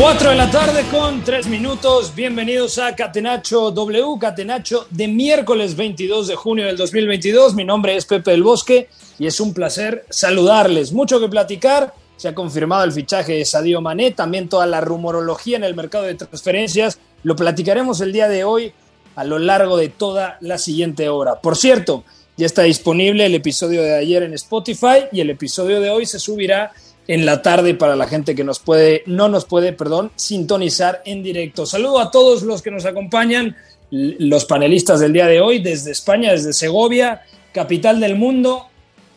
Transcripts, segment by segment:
Cuatro de la tarde con tres minutos. Bienvenidos a Catenacho W, Catenacho de miércoles 22 de junio del 2022. Mi nombre es Pepe del Bosque y es un placer saludarles. Mucho que platicar. Se ha confirmado el fichaje de Sadio Mané, también toda la rumorología en el mercado de transferencias. Lo platicaremos el día de hoy a lo largo de toda la siguiente hora. Por cierto, ya está disponible el episodio de ayer en Spotify y el episodio de hoy se subirá en la tarde para la gente que nos puede, no nos puede, perdón, sintonizar en directo. Saludo a todos los que nos acompañan, los panelistas del día de hoy, desde España, desde Segovia, capital del mundo.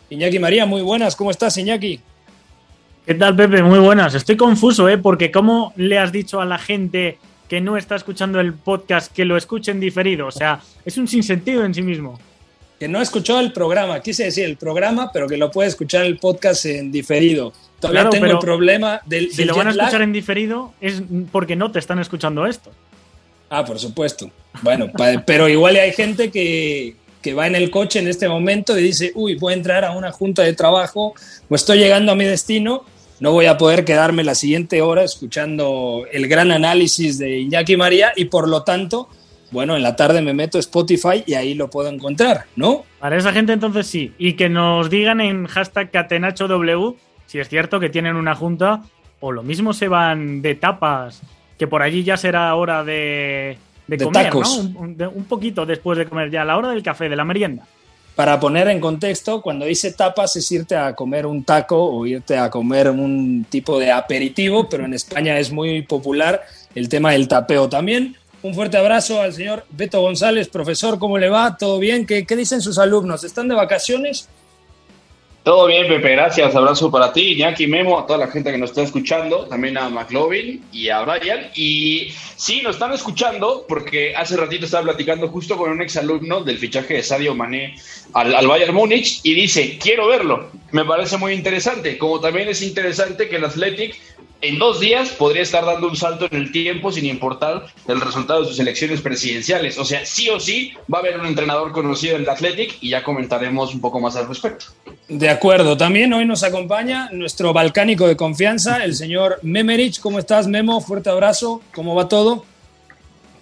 Iñaki María, muy buenas, ¿cómo estás, Iñaki? ¿Qué tal, Pepe? Muy buenas. Estoy confuso, ¿eh? Porque ¿cómo le has dicho a la gente que no está escuchando el podcast que lo escuchen diferido? O sea, es un sinsentido en sí mismo. Que no ha escuchado el programa, quise decir el programa, pero que lo puede escuchar el podcast en diferido. Todavía Claro, tengo el problema del, Si del lo van a jet lag. escuchar en diferido es porque no te están escuchando esto. Ah, por supuesto. Bueno, pero igual hay gente que, que va en el coche en este momento y dice, uy, voy a entrar a una junta de trabajo o estoy llegando a mi destino, no voy a poder quedarme la siguiente hora escuchando el gran análisis de Iñaki María y por lo tanto, bueno, en la tarde me meto a Spotify y ahí lo puedo encontrar, ¿no? Para esa gente entonces sí. Y que nos digan en hashtag CatenachoW si es cierto que tienen una junta o lo mismo se van de tapas, que por allí ya será hora de, de De comer, tacos. ¿no? Un, un- de- un poquito después de comer ya, la hora del café, de la merienda. Para poner en contexto, cuando dice tapas es irte a comer un taco o irte a comer un tipo de aperitivo, pero en España es muy popular el tema del tapeo también. Un fuerte abrazo al señor Beto González, profesor, ¿cómo le va? ¿Todo bien? ¿Qué, qué dicen sus alumnos? ¿Están de vacaciones? Todo bien, Pepe, gracias. Abrazo para ti, Iñaki, Memo, a toda la gente que nos está escuchando, también a McLovin y a Brian. Y sí, nos están escuchando porque hace ratito estaba platicando justo con un exalumno del fichaje de Sadio Mané al, al Bayern Múnich y dice, quiero verlo. Me parece muy interesante. Como también es interesante que el Athletic en dos días podría estar dando un salto en el tiempo sin importar el resultado de sus elecciones presidenciales. O sea, sí o sí va a haber un entrenador conocido en el Athletic y ya comentaremos un poco más al respecto. De acuerdo. También hoy nos acompaña nuestro balcánico de confianza, el señor Memerich. ¿Cómo estás, Memo? Fuerte abrazo. ¿Cómo va todo?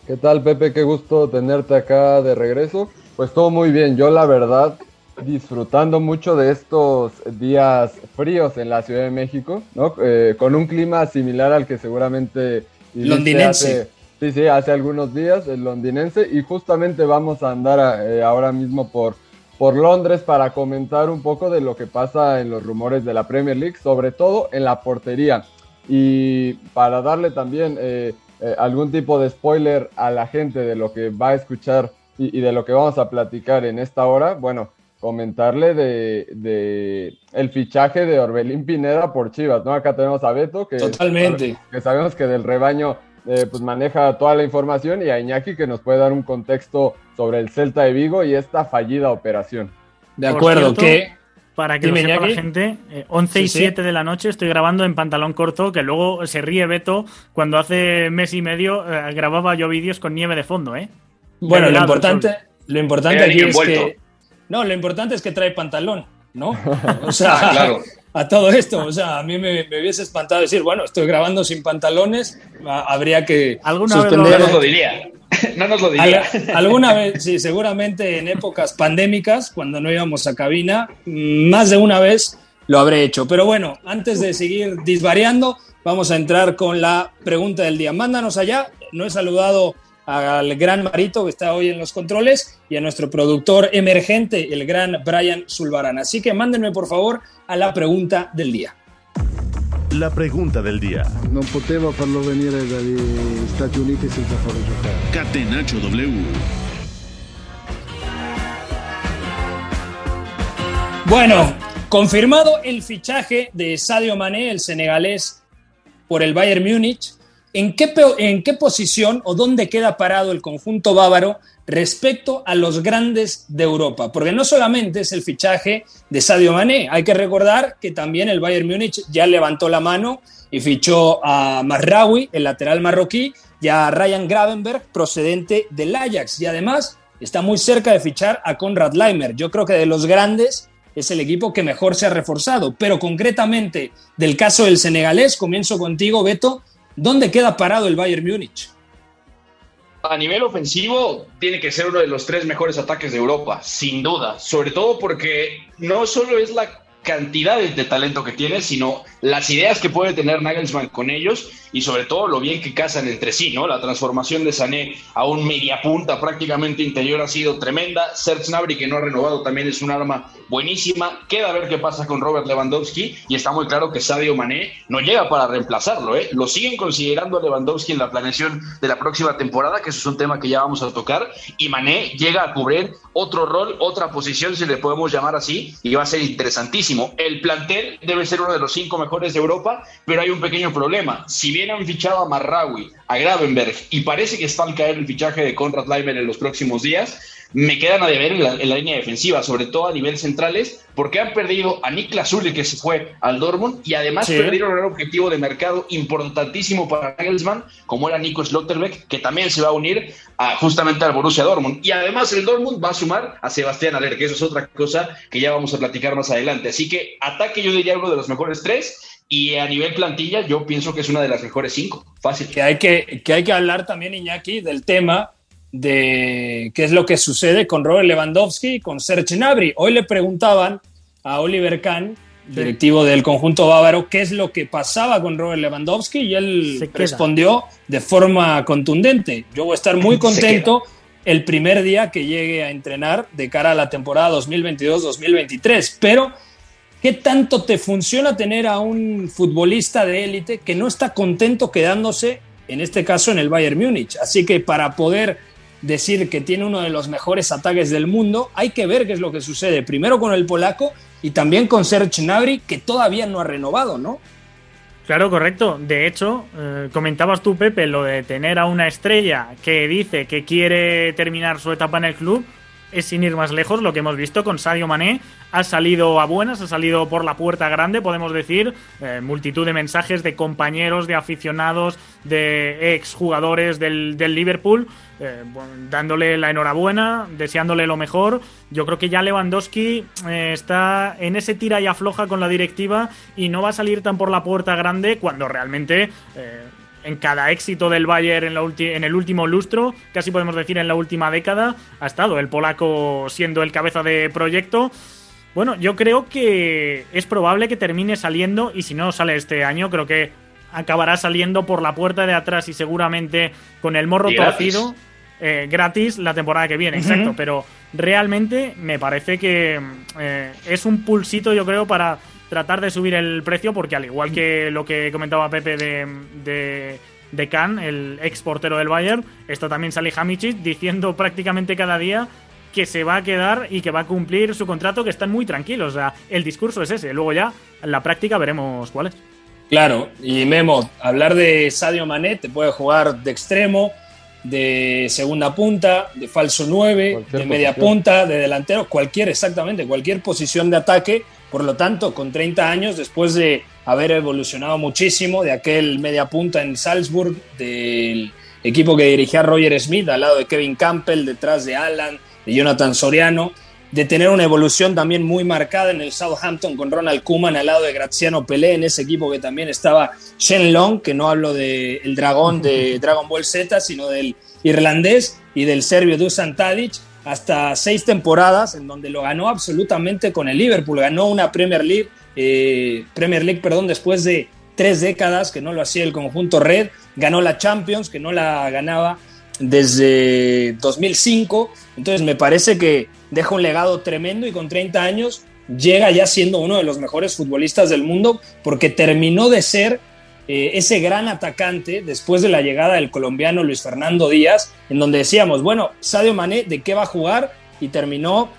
¿Qué tal, Pepe? Qué gusto tenerte acá de regreso. Pues todo muy bien. Yo, la verdad, disfrutando mucho de estos días fríos en la Ciudad de México, ¿no? Eh, con un clima similar al que seguramente Londinense. hace- sí, sí, hace algunos días, el londinense. Y justamente vamos a andar eh, ahora mismo por, por Londres para comentar un poco de lo que pasa en los rumores de la Premier League, sobre todo en la portería. Y para darle también eh, algún tipo de spoiler a la gente de lo que va a escuchar y, y de lo que vamos a platicar en esta hora, bueno, comentarle de, de el fichaje de Orbelín Pineda por Chivas, ¿no? Acá tenemos a Beto, que, Totalmente. que sabemos que del rebaño eh, pues maneja toda la información, y a Iñaki que nos puede dar un contexto sobre el Celta de Vigo y esta fallida operación. De acuerdo. cierto, que Para que Dime, lo sepa Iñaki. la gente, eh, 11 y Sí, sí. 7 de la noche estoy grabando en pantalón corto, que luego se ríe Beto cuando hace mes y medio eh, grababa yo vídeos con nieve de fondo, ¿eh? Bueno, lo importante, lo importante aquí es envuelto. que. No, lo importante es que trae pantalón, ¿no? O sea, Ah, claro. a todo esto, o sea, a mí me, me hubiese espantado decir, bueno, estoy grabando sin pantalones, a- habría que Alguna vez suspender. nos lo diría. no nos lo diría. alguna vez, sí, seguramente en épocas pandémicas, cuando no íbamos a cabina, más de una vez lo habré hecho. Pero bueno, antes de seguir disvariando, vamos a entrar con la pregunta del día. Mándanos allá. No he saludado al gran Marito que está hoy en los controles y a nuestro productor emergente, el gran Brian Zulbarán. Así que mándenme por favor a la pregunta del día. La pregunta del día. No poteva farlo venire dagli Stati Uniti senza farlo giocare. Catenaccio W. Bueno, confirmado el fichaje de Sadio Mané, el senegalés, por el Bayern Múnich. ¿En qué, ¿En qué posición o dónde queda parado el conjunto bávaro respecto a los grandes de Europa? Porque no solamente es el fichaje de Sadio Mané, hay que recordar que también el Bayern Múnich ya levantó la mano y fichó a Marraoui, el lateral marroquí, y a Ryan Gravenberg, procedente del Ajax. Y además está muy cerca de fichar a Konrad Leimer. Yo creo que de los grandes es el equipo que mejor se ha reforzado. Pero concretamente del caso del senegalés, comienzo contigo, Beto. ¿Dónde queda parado el Bayern Múnich? A nivel ofensivo, tiene que ser uno de los tres mejores ataques de Europa, sin duda. Sobre todo porque no solo es la cantidad de talento que tiene, sino las ideas que puede tener Nagelsmann con ellos y sobre todo lo bien que casan entre sí, ¿no? La transformación de Sané a un mediapunta prácticamente interior ha sido tremenda. Serge Gnabry, que no ha renovado, también es un arma buenísima. Queda a ver qué pasa con Robert Lewandowski y está muy claro que Sadio Mané no llega para reemplazarlo, ¿eh? Lo siguen considerando a Lewandowski en la planeación de la próxima temporada, que eso es un tema que ya vamos a tocar, y Mané llega a cubrir otro rol, otra posición, si le podemos llamar así, y va a ser interesantísimo. El plantel debe ser uno de los cinco mejores de Europa, pero hay un pequeño problema. Si bien han fichado a Marraui, a Gravenberg, y parece que está al caer el fichaje de Conrad Leimer en los próximos días, me quedan a deber en la, línea defensiva, sobre todo a nivel centrales, porque han perdido a Niklas Zuli, que se fue al Dortmund, y además perdieron un objetivo de mercado importantísimo para Nagelsmann, como era Nico Slotterbeck, que también se va a unir a, justamente al Borussia Dortmund. Y además el Dortmund va a sumar a Sebastián Aller, que eso es otra cosa que ya vamos a platicar más adelante. Así que ataque yo diría uno de los mejores tres, y a nivel plantilla, yo pienso que es una de las mejores cinco. Fácil. Que hay que, que, hay que hablar también, Iñaki, del tema de qué es lo que sucede con Robert Lewandowski y con Serge Gnabry. Hoy le preguntaban a Oliver Kahn, directivo del conjunto bávaro, qué es lo que pasaba con Robert Lewandowski y él respondió de forma contundente. Yo voy a estar muy contento el primer día que llegue a entrenar de cara a la temporada 2022-2023, pero ¿Qué tanto te funciona tener a un futbolista de élite que no está contento quedándose, en este caso, en el Bayern Múnich? Así que para poder decir que tiene uno de los mejores ataques del mundo, hay que ver qué es lo que sucede. Primero con el polaco y también con Serge Gnabry, que todavía no ha renovado, ¿no? Claro, correcto. De hecho, eh, comentabas tú, Pepe, lo de tener a una estrella que dice que quiere terminar su etapa en el club es sin ir más lejos lo que hemos visto con Sadio Mané. Ha salido a buenas, ha salido por la puerta grande, podemos decir. Eh, multitud de mensajes de compañeros, de aficionados, de exjugadores del, del Liverpool, eh, dándole la enhorabuena, deseándole lo mejor. Yo creo que ya Lewandowski eh, está en ese tira y afloja con la directiva y no va a salir tan por la puerta grande cuando realmente en cada éxito del Bayern en, en, el último lustro, casi podemos decir en la última década, ha estado el polaco siendo el cabeza de proyecto. Bueno, yo creo que es probable que termine saliendo y si no sale este año, creo que acabará saliendo por la puerta de atrás y seguramente con el morro torcido eh, gratis la temporada que viene, exacto. Pero realmente me parece que eh, es un pulsito, yo creo, para tratar de subir el precio porque al igual que lo que comentaba Pepe de, de, de Khan, el ex portero del Bayern, esto también sale Hamicic diciendo prácticamente cada día que se va a quedar y que va a cumplir su contrato, que están muy tranquilos. O sea, el discurso es ese. Luego ya, en la práctica, veremos cuál es. Claro, y Memo, hablar de Sadio Mané, te puede jugar de extremo, de segunda punta, de falso 9, de media punta, de delantero, cualquier, exactamente, cualquier posición de ataque por lo tanto, con 30 años, después de haber evolucionado muchísimo de aquel media punta en Salzburg, del equipo que dirigía Roger Smith, al lado de Kevin Campbell, detrás de Alan, de Jonathan Soriano, de tener una evolución también muy marcada en el Southampton con Ronald Koeman al lado de Graziano Pelé, en ese equipo que también estaba Shen Long, que no hablo del dragón de Dragon Ball Z, sino del irlandés y del serbio Dusan Tadic hasta seis temporadas en donde lo ganó absolutamente con el Liverpool. Ganó una Premier League, eh, Premier League, perdón, después de tres décadas que no lo hacía el conjunto Red. Ganó la Champions, que no la ganaba desde 2005. Entonces me parece que deja un legado tremendo y con 30 años llega ya siendo uno de los mejores futbolistas del mundo porque terminó de ser eh, ese gran atacante después de la llegada del colombiano Luis Fernando Díaz, en donde decíamos, bueno, Sadio Mané, ¿de qué va a jugar? Y terminó,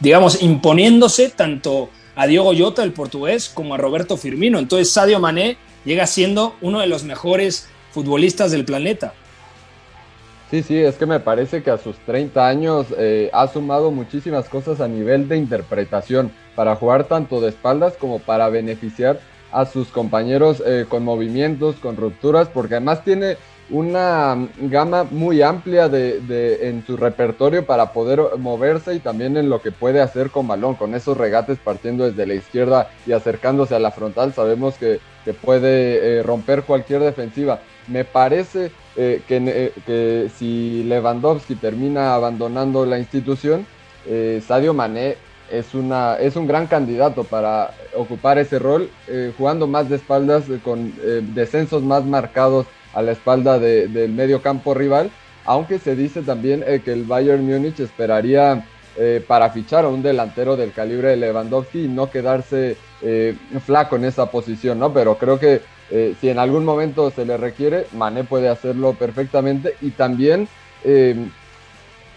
digamos, imponiéndose tanto a Diogo Jota, el portugués, como a Roberto Firmino. Entonces Sadio Mané llega siendo uno de los mejores futbolistas del planeta. Sí, sí, es que me parece que a sus 30 años eh, ha sumado muchísimas cosas a nivel de interpretación para jugar tanto de espaldas como para beneficiar a sus compañeros eh, con movimientos, con rupturas, porque además tiene una gama muy amplia de, en su repertorio para poder moverse y también en lo que puede hacer con balón, con esos regates partiendo desde la izquierda y acercándose a la frontal, sabemos que, puede eh, romper cualquier defensiva. Me parece eh, que, que, si Lewandowski termina abandonando la institución, Sadio Mané es, una, es un gran candidato para ocupar ese rol, eh, jugando más de espaldas, eh, con eh, descensos más marcados a la espalda del medio campo rival, aunque se dice también que el Bayern Múnich esperaría para fichar a un delantero del calibre de Lewandowski y no quedarse flaco en esa posición, ¿no? Pero creo que si en algún momento se le requiere, Mané puede hacerlo perfectamente y también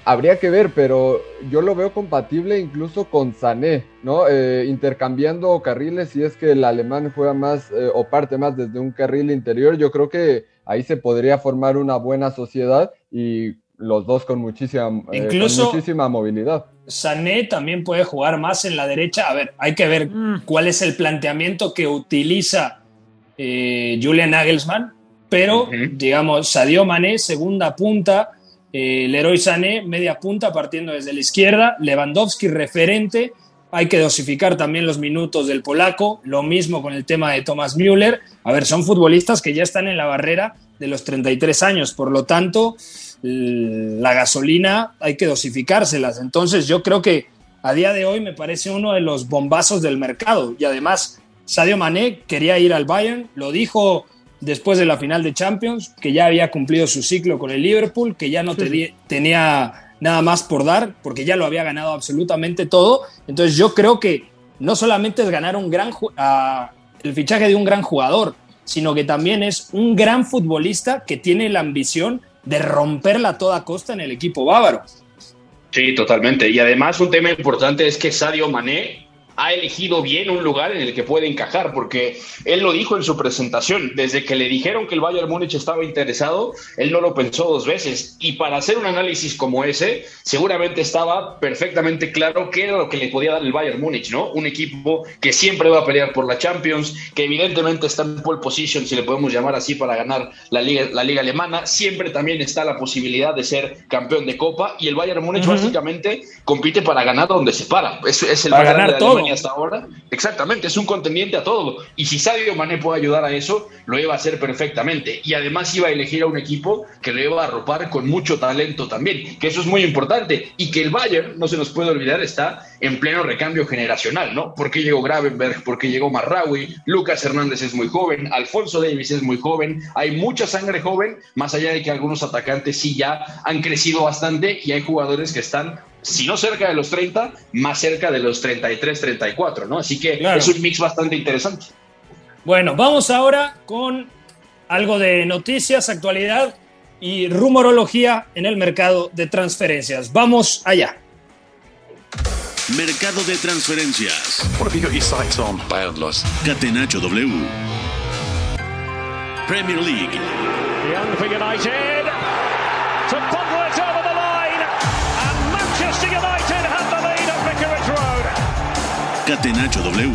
Habría que ver, pero yo lo veo compatible incluso con Sané, ¿no? Eh, intercambiando carriles, si es que el alemán juega más eh, o parte más desde un carril interior, yo creo que ahí se podría formar una buena sociedad y los dos con muchísima, eh, muchísima movilidad. Sané también puede jugar más en la derecha. A ver, hay que ver mm. cuál es el planteamiento que utiliza Julian Nagelsmann, pero digamos, Sadio Mané, segunda punta eh, Leroy Sané, media punta partiendo desde la izquierda, Lewandowski referente, hay que dosificar también los minutos del polaco, lo mismo con el tema de Thomas Müller. A ver, son futbolistas que ya están en la barrera de los 33 años, por lo tanto, la gasolina hay que dosificárselas. Entonces, yo creo que a día de hoy me parece uno de los bombazos del mercado. Y además Sadio Mané quería ir al Bayern, lo dijo después de la final de Champions, que ya había cumplido su ciclo con el Liverpool, que ya no tenía nada más por dar, porque ya lo había ganado absolutamente todo. Entonces yo creo que no solamente es ganar un gran el fichaje de un gran jugador, sino que también es un gran futbolista que tiene la ambición de romperla a toda costa en el equipo bávaro. Sí, totalmente. Y además un tema importante es que Sadio Mané ha elegido bien un lugar en el que puede encajar, porque él lo dijo en su presentación, desde que le dijeron que el Bayern Múnich estaba interesado, él no lo pensó dos veces, y para hacer un análisis como ese, seguramente estaba perfectamente claro qué era lo que le podía dar el Bayern Múnich, ¿no? Un equipo que siempre va a pelear por la Champions, que evidentemente está en pole position, si le podemos llamar así, para ganar la liga, la liga alemana, siempre también está la posibilidad de ser campeón de Copa, y el Bayern Múnich básicamente compite para ganar donde se para, es, es el para ganar todo hasta ahora. Exactamente, es un contendiente a todo. Y si Sadio Mané puede ayudar a eso, lo iba a hacer perfectamente. Y además iba a elegir a un equipo que lo iba a arropar con mucho talento también, que eso es muy importante. Y que el Bayern, no se nos puede olvidar, está en pleno recambio generacional, ¿no? Porque llegó Gravenberg, porque llegó Marraui, Lucas Hernández es muy joven, Alfonso Davis es muy joven, hay mucha sangre joven, más allá de que algunos atacantes sí ya han crecido bastante y hay jugadores que están si no cerca de los 30, más cerca de los 33, 34, ¿no? Así que es un mix bastante interesante. Bueno, vamos ahora con algo de noticias, actualidad y rumorología en el mercado de transferencias. Vamos allá. Mercado de transferencias. Catenacho W. Premier League. Catenacho W.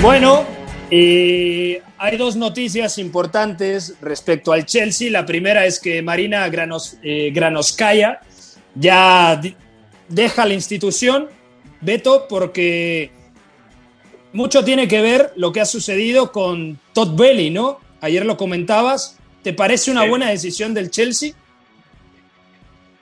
Bueno, hay dos noticias importantes respecto al Chelsea. La primera es que Marina Granos, eh, Granoskaya ya deja la institución, Beto, porque mucho tiene que ver lo que ha sucedido con Todd Belly, ¿no? Ayer lo comentabas. ¿Te parece una buena decisión del Chelsea?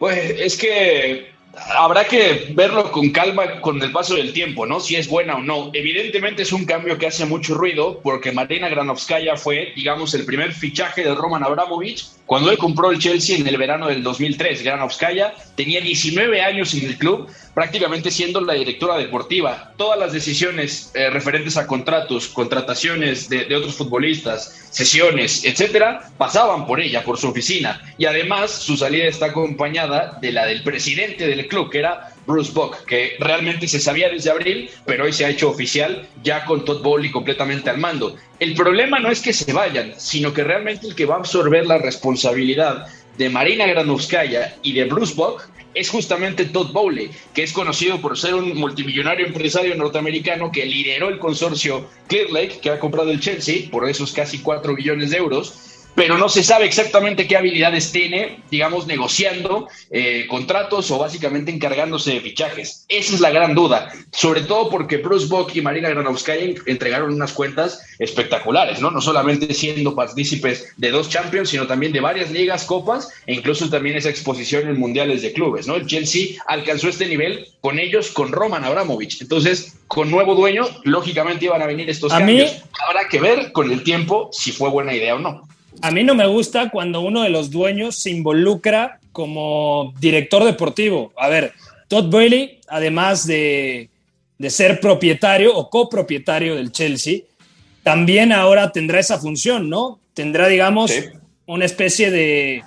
Pues es que habrá que verlo con calma con el paso del tiempo, ¿no? Si es buena o no. Evidentemente es un cambio que hace mucho ruido porque Marina Granovskaya fue, digamos, el primer fichaje de Roman Abramovich cuando él compró el Chelsea en el verano del 2003. Granovskaya tenía 19 años en el club, prácticamente siendo la directora deportiva. Todas las decisiones eh, referentes a contratos, contrataciones de, de otros futbolistas, sesiones, etcétera, pasaban por ella, por su oficina. Y además su salida está acompañada de la del presidente del club, que era Bruce Buck, que realmente se sabía desde abril, pero hoy se ha hecho oficial ya con Todd Bowley completamente al mando. El problema no es que se vayan, sino que realmente el que va a absorber la responsabilidad de Marina Granovskaya y de Bruce Buck es justamente Todd Bowley, que es conocido por ser un multimillonario empresario norteamericano que lideró el consorcio Clear Lake, que ha comprado el Chelsea por esos casi 4 billones de euros pero no se sabe exactamente qué habilidades tiene, digamos, negociando eh, contratos o básicamente encargándose de fichajes. Esa es la gran duda, sobre todo porque Bruce Bock y Marina Granovskaya entregaron unas cuentas espectaculares, ¿no? No solamente siendo partícipes de dos Champions, sino también de varias ligas, copas e incluso también esa exposición en mundiales de clubes, ¿no? El Chelsea alcanzó este nivel con ellos, con Roman Abramovich. Entonces, con nuevo dueño, lógicamente iban a venir estos cambios. Habrá que ver con el tiempo si fue buena idea o no. A mí no me gusta cuando uno de los dueños se involucra como director deportivo. A ver, Todd Bailey, además de, ser propietario o copropietario del Chelsea, también ahora tendrá esa función, ¿no? Tendrá, digamos, una especie de,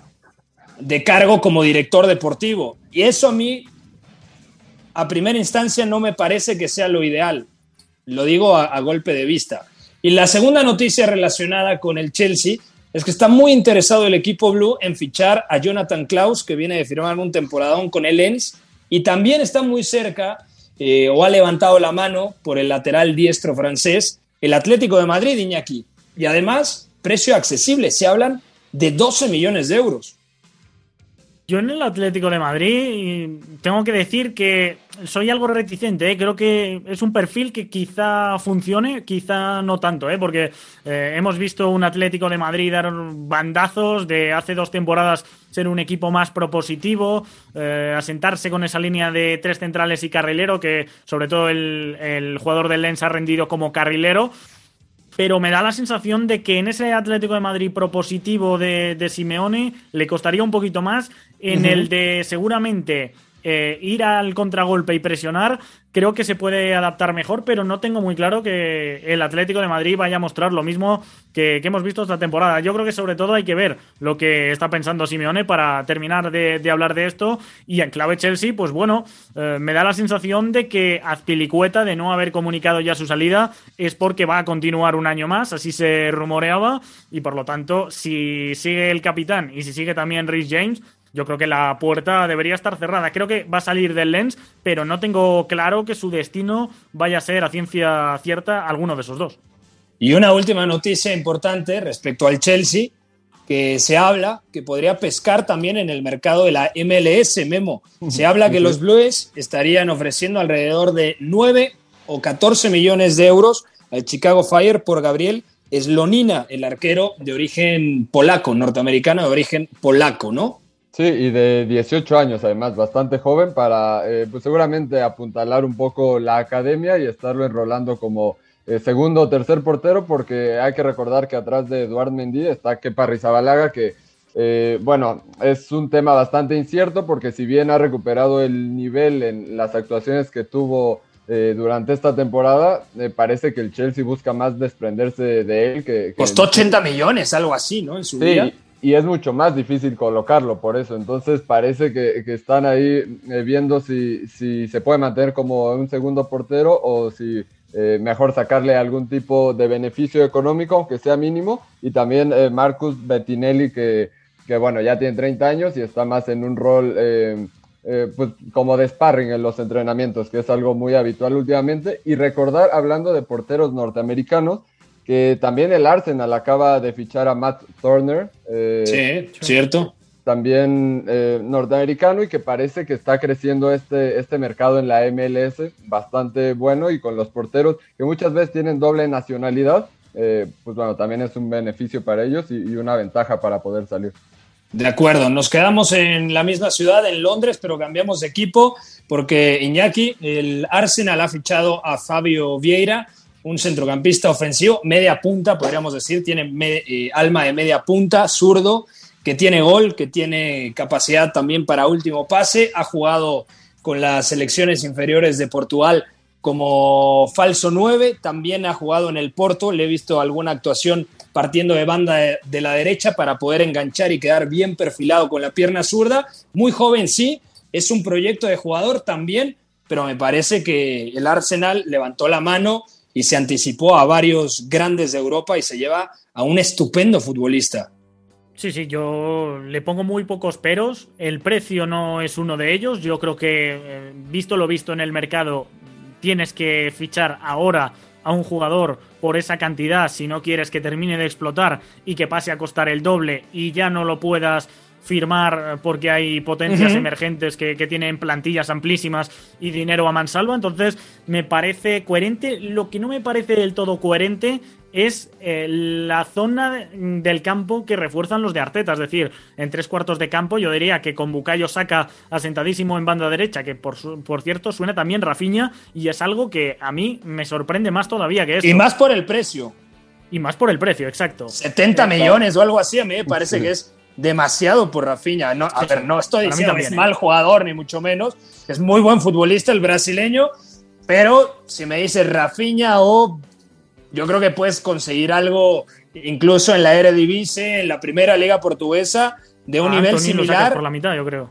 de cargo como director deportivo. Y eso a mí, a primera instancia, no me parece que sea lo ideal. Lo digo a golpe de vista. Y la segunda noticia relacionada con el Chelsea es que está muy interesado el equipo blue en fichar a Jonathan Klaus, que viene de firmar un temporadón con el Lens, y también está muy cerca eh, o ha levantado la mano por el lateral diestro francés, el Atlético de Madrid, Iñaki. Y además, precio accesible, se hablan de 12 millones de euros. Yo en el Atlético de Madrid tengo que decir que soy algo reticente. ¿eh? Creo que es un perfil que quizá funcione, quizá no tanto, ¿eh? porque eh, hemos visto un Atlético de Madrid dar bandazos de hace dos temporadas ser un equipo más propositivo, asentarse con esa línea de tres centrales y carrilero, que sobre todo el, el jugador del Lens ha rendido como carrilero pero me da la sensación de que en ese Atlético de Madrid propositivo de, de Simeone le costaría un poquito más. En el de seguramente eh, ir al contragolpe y presionar, creo que se puede adaptar mejor, pero no tengo muy claro que el Atlético de Madrid vaya a mostrar lo mismo que, hemos visto esta temporada. Yo creo que sobre todo hay que ver lo que está pensando Simeone para terminar de, hablar de esto. Y en clave Chelsea, pues bueno, eh, me da la sensación de que Azpilicueta, de no haber comunicado ya su salida, es porque va a continuar un año más, así se rumoreaba, y por lo tanto, si sigue el capitán y si sigue también Rhys James, yo creo que la puerta debería estar cerrada. Creo que va a salir del Lens, pero no tengo claro que su destino vaya a ser a ciencia cierta alguno de esos dos. Y una última noticia importante respecto al Chelsea, que se habla que podría pescar también en el mercado de la MLS, Memo. Se habla que los Blues estarían ofreciendo alrededor de 9 o 14 millones de euros al Chicago Fire por Gabriel Slonina, el arquero de origen polaco, norteamericano de origen polaco, ¿no? Sí, y de 18 años además, bastante joven para eh, pues seguramente apuntalar un poco la academia y estarlo enrolando como eh, segundo o tercer portero, porque hay que recordar que atrás de Eduard Mendy está Kepa Rizabalaga, que eh, bueno, es un tema bastante incierto porque si bien ha recuperado el nivel en las actuaciones que tuvo durante esta temporada, me parece que el Chelsea busca más desprenderse de él que... Costó 80 millones, algo así, ¿no? En su sí, y es mucho más difícil colocarlo por eso. Entonces parece que, están ahí eh, viendo si, si, se puede mantener como un segundo portero o si eh, mejor sacarle algún tipo de beneficio económico, aunque sea mínimo. Y también eh, Marcus Bettinelli, que, que, bueno, ya tiene 30 años y está más en un rol pues, como de sparring en los entrenamientos, que es algo muy habitual últimamente. Y recordar, hablando de porteros norteamericanos, que también el Arsenal acaba de fichar a Matt Turner. Eh, sí, cierto. también eh, norteamericano y que parece que está creciendo este, este mercado en la MLS bastante bueno y con los porteros que muchas veces tienen doble nacionalidad, eh, pues bueno, también es un beneficio para ellos y, y una ventaja para poder salir. De acuerdo, nos quedamos en la misma ciudad, en Londres, pero cambiamos de equipo porque Iñaki, el Arsenal ha fichado a Fabio Vieira, un centrocampista ofensivo, media punta, podríamos decir, tiene eh, alma de media punta, zurdo, que tiene gol, que tiene capacidad también para último pase, ha jugado con las selecciones inferiores de Portugal como falso 9, también ha jugado en el Porto, le he visto alguna actuación partiendo de banda de, de, la derecha para poder enganchar y quedar bien perfilado con la pierna zurda, muy joven sí, es un proyecto de jugador también, pero me parece que el Arsenal levantó la mano y se anticipó a varios grandes de Europa y se lleva a un estupendo futbolista. Sí, sí, yo le pongo muy pocos peros. El precio no es uno de ellos. Yo creo que, eh, visto lo visto en el mercado, tienes que fichar ahora a un jugador por esa cantidad si no quieres que termine de explotar y que pase a costar el doble y ya no lo puedas firmar porque hay potencias uh -huh. emergentes que, que, tienen plantillas amplísimas y dinero a mansalva. Entonces, me parece coherente. Lo que no me parece del todo coherente es eh, la zona del campo que refuerzan los de Arteta. Es decir, en tres cuartos de campo, yo diría que con Bucayo saca asentadísimo en banda derecha, que por, su, por cierto suena también Rafiña, y es algo que a mí me sorprende más todavía que esto. Y más por el precio. Y más por el precio, exacto. 70 millones o algo así, a mí me parece sí. que es demasiado por Rafinha. No, a ver, no estoy diciendo que es mal jugador, ni mucho menos. Es muy buen futbolista el brasileño, pero si me dices Rafinha o yo creo que puedes conseguir algo incluso en la Eredivisie, en la primera liga portuguesa, de un a nivel Anthony similar. por la mitad, yo creo.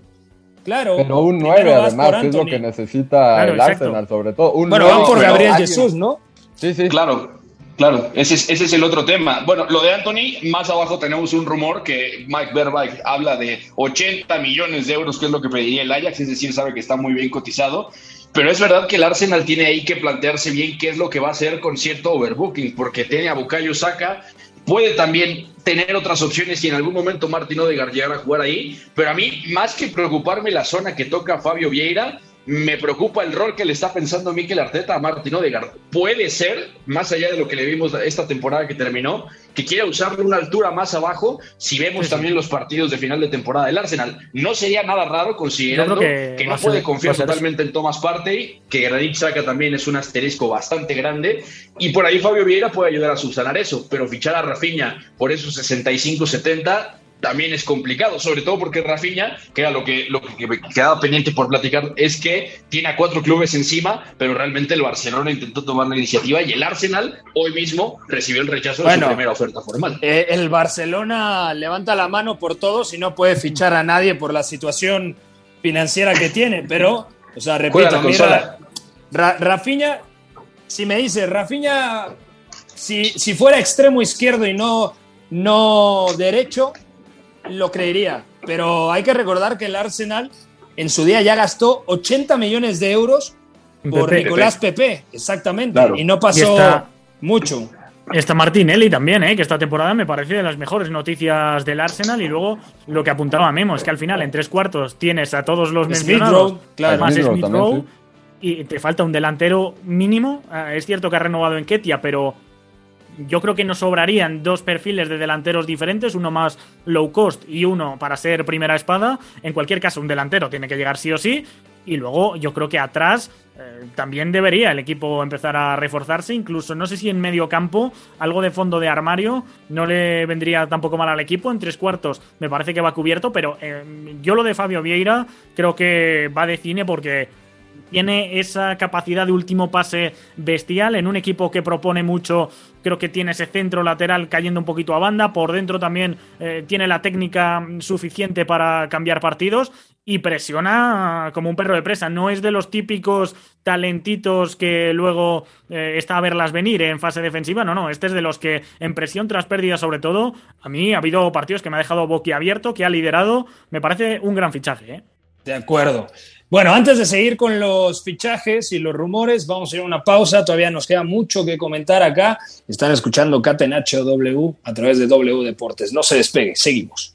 Claro. Pero un 9 además, que es lo que necesita Claro, el exacto. Arsenal, sobre todo. Un Bueno, 9, van por Gabriel alguien- Jesús, ¿no? Sí, sí. Claro, claro, ese es, ese es el otro tema. Bueno, lo de Anthony, más abajo tenemos un rumor que Mike Verbeek habla de 80 millones de euros, que es lo que pediría el Ajax, es decir, sabe que está muy bien cotizado. Pero es verdad que el Arsenal tiene ahí que plantearse bien qué es lo que va a hacer con cierto overbooking, porque tiene a Bukayo Saka, puede también tener otras opciones y en algún momento Martín Odegaard llegar a jugar ahí, pero a mí, más que preocuparme la zona que toca Fabio Vieira, me preocupa el rol que le está pensando Mikel Arteta a Martín Odegaard. Puede ser, más allá de lo que le vimos esta temporada que terminó, que quiera usarle una altura más abajo si vemos Sí, también los partidos de final de temporada del Arsenal. No sería nada raro considerando que no ser- puede confiar totalmente en Thomas Partey, que Granit Xhaka también es un asterisco bastante grande, y por ahí Fabio Vieira puede ayudar a subsanar eso, pero fichar a Rafinha por esos 65-70 también es complicado, sobre todo porque Rafinha, que era lo que, lo que me quedaba pendiente por platicar, es que tiene a cuatro clubes encima, pero realmente el Barcelona intentó tomar la iniciativa y el Arsenal hoy mismo recibió el rechazo de su primera oferta formal. Eh, el Barcelona levanta la mano por todos y no puede fichar a nadie por la situación financiera que tiene, pero, o sea, repito, la a mí consola. Ra- Ra- Rafinha, si me dice, Rafinha, si, si fuera extremo izquierdo y no, no derecho, lo creería. Pero hay que recordar que el Arsenal en su día ya gastó 80 millones de euros por Pepe. Nicolás Pepe, exactamente, Claro. y no Y pasó está- mucho. Está Martinelli también, ¿eh? que esta temporada me parece de las mejores noticias del Arsenal. Y luego lo que apuntaba Memo es que al final en tres cuartos tienes a todos los Smith mencionados, Rowe, claro. más Smith Rowe Smith también, Rowe, y te falta un delantero mínimo. Ah, es cierto que ha renovado en Ketia, pero yo creo que nos sobrarían dos perfiles de delanteros diferentes, uno más low cost y uno para ser primera espada. En cualquier caso, un delantero tiene que llegar sí o sí. Y luego yo creo que atrás eh, también debería el equipo empezar a reforzarse, incluso no sé si en medio campo, algo de fondo de armario, no le vendría tampoco mal al equipo. En tres cuartos me parece que va cubierto, pero eh, yo lo de Fabio Vieira creo que va de cine porque tiene esa capacidad de último pase bestial en un equipo que propone mucho. Creo que tiene ese centro lateral cayendo un poquito a banda. Por dentro también eh, tiene la técnica suficiente para cambiar partidos y presiona como un perro de presa. No es de los típicos talentitos que luego eh, está a verlas venir en fase defensiva. No, no. Este es de los que en presión tras pérdida, sobre todo, a mí ha habido partidos que me ha dejado boquiabierto, que ha liderado. Me parece un gran fichaje. ¿eh? De acuerdo. Bueno, antes de seguir con los fichajes y los rumores, vamos a ir a una pausa. Todavía nos queda mucho que comentar acá. Están escuchando Catenacho W a través de W Deportes. No se despegue, seguimos.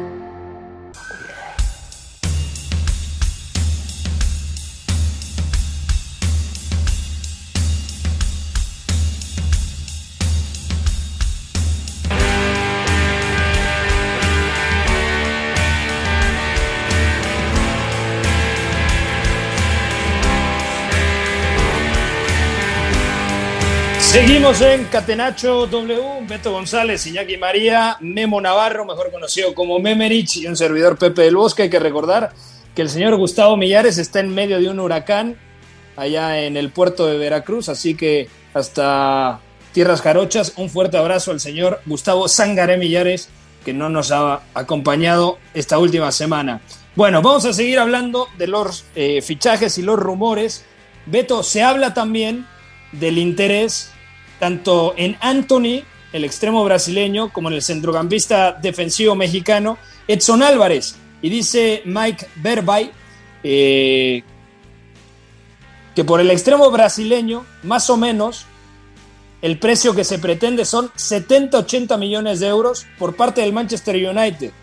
Seguimos en Catenacho W, Beto González, Iñaki María, Memo Navarro, mejor conocido como Memerich, y un servidor Pepe del Bosque. Hay que recordar que el señor Gustavo Millares está en medio de un huracán allá en el puerto de Veracruz, así que hasta Tierras Jarochas, un fuerte abrazo al señor Gustavo Sangaré Millares, que no nos ha acompañado esta última semana. Bueno, vamos a seguir hablando de los eh, fichajes y los rumores. Beto, se habla también del interés tanto en Anthony, el extremo brasileño, como en el centrocampista defensivo mexicano, Edson Álvarez. Y dice Mike Berbay eh, que por el extremo brasileño, más o menos, el precio que se pretende son 70-80 millones de euros por parte del Manchester United.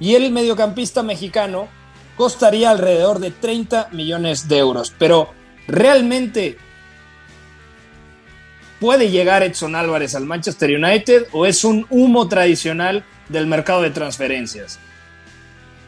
Y el mediocampista mexicano costaría alrededor de 30 millones de euros. Pero realmente ¿Puede llegar Edson Álvarez al Manchester United o es un humo tradicional del mercado de transferencias?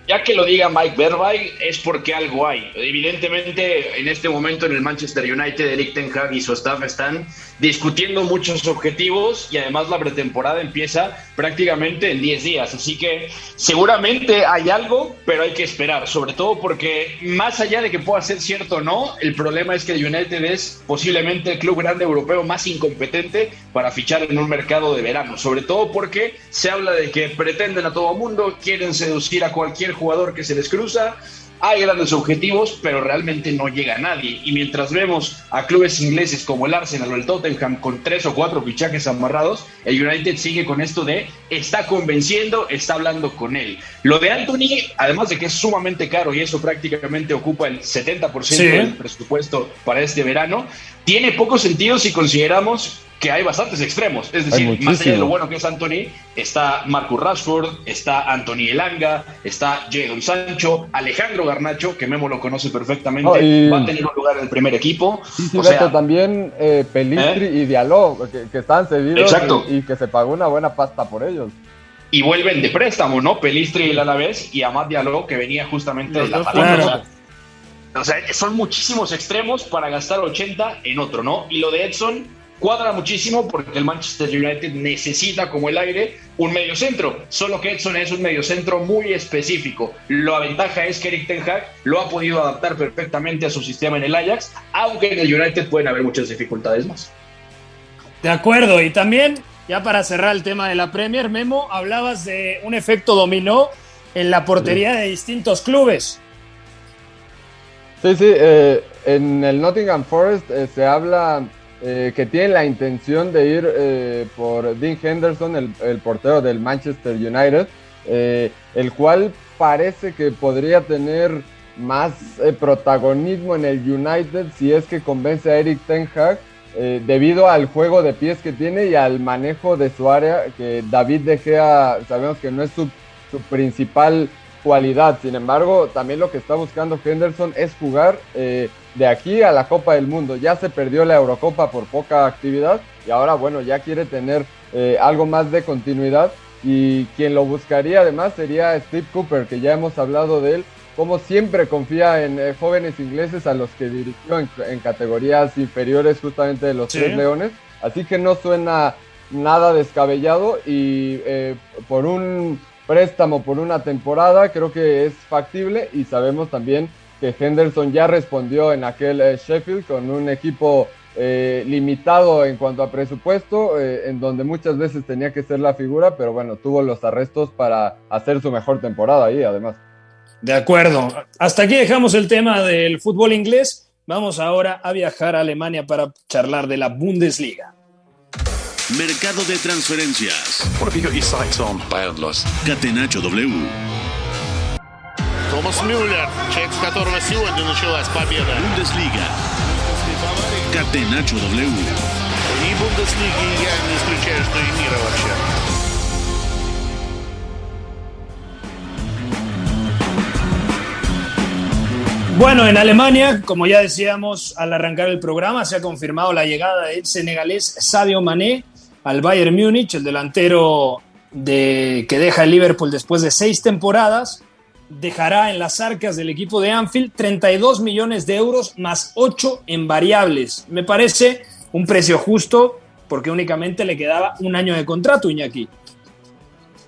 Ya que lo diga Mike Berbay, es porque algo hay. Evidentemente, en este momento en el Manchester United, Eric Ten Hag y su staff están discutiendo muchos objetivos y además la pretemporada empieza prácticamente en 10 días. Así que seguramente hay algo, pero hay que esperar, sobre todo porque más allá de que pueda ser cierto o no, el problema es que el United es posiblemente el club grande europeo más incompetente para fichar en un mercado de verano, sobre todo porque se habla de que pretenden a todo mundo, quieren seducir a cualquier jugador que se les cruza. Hay grandes objetivos, pero realmente no llega a nadie. Y mientras vemos a clubes ingleses como el Arsenal o el Tottenham con tres o cuatro fichajes amarrados, el United sigue con esto de está convenciendo, está hablando con él. Lo de Anthony, además de que es sumamente caro y eso prácticamente ocupa el 70% del presupuesto para este verano, tiene poco sentido si consideramos que hay bastantes extremos. Es decir, más allá de lo bueno que es Anthony, está Marcus Rashford, está Anthony Elanga, está Jadon Sancho, Alejandro Garnacho, que Memo lo conoce perfectamente, va a tener un lugar en el primer equipo. o sea, también eh, Pelistri ¿eh? y Diallo, que, están cedidos y, que se pagó una buena pasta por ellos. Y vuelven de préstamo, ¿no? Pelistri y el Alavés y Amad Diallo, que venía justamente de la Palabra. O sea, son muchísimos extremos para gastar 80 en otro, ¿no? Y lo de Edson cuadra muchísimo porque el Manchester United necesita como el aire un mediocentro, solo que Edson es un mediocentro muy específico. La ventaja es que Eric Ten Hag lo ha podido adaptar perfectamente a su sistema en el Ajax, aunque en el United pueden haber muchas dificultades más. De acuerdo, y también, ya para cerrar el tema de la Premier, Memo, hablabas de un efecto dominó en la portería de distintos clubes. Sí, sí, eh, en el Nottingham Forest eh, se habla eh, que tiene la intención de ir por Dean Henderson, el, portero del Manchester United, el cual parece que podría tener más protagonismo en el United si es que convence a Eric Ten Hag. Debido al juego de pies que tiene y al manejo de su área, que David De Gea sabemos que no es su, su principal cualidad. Sin embargo, también lo que está buscando Henderson es jugar eh, de aquí a la Copa del Mundo. Ya se perdió la Eurocopa por poca actividad y ahora, bueno, ya quiere tener eh, algo más de continuidad. Y quien lo buscaría además sería Steve Cooper, que ya hemos hablado de él. Como siempre confía en eh, jóvenes ingleses a los que dirigió en, categorías inferiores justamente de los Tres Leones. Así que no suena nada descabellado y por un préstamo por una temporada, creo que es factible y sabemos también que Henderson ya respondió en aquel eh, Sheffield con un equipo eh, limitado en cuanto a presupuesto, eh, en donde muchas veces tenía que ser la figura, pero bueno, tuvo los arrestos para hacer su mejor temporada ahí además. De acuerdo. Hasta aquí dejamos el tema del fútbol inglés. Vamos ahora a viajar a Alemania para charlar de la Bundesliga. Mercado de transferencias. What have you got your sights on? Bayern lost. Catenacho W. Томас Мюллер, человек, с которого сегодня началась победа. Bundesliga. Catenacho W. И Бундеслиги я не исключаю, что и мира вообще. Bueno, en Alemania, como ya decíamos al arrancar el programa, se ha confirmado la llegada del senegalés Sadio Mané al Bayern Múnich, el delantero de, que deja el Liverpool después de seis temporadas. Dejará en las arcas del equipo de Anfield 32 millones de euros más 8 en variables. Me parece un precio justo porque únicamente le quedaba un año de contrato, Iñaki.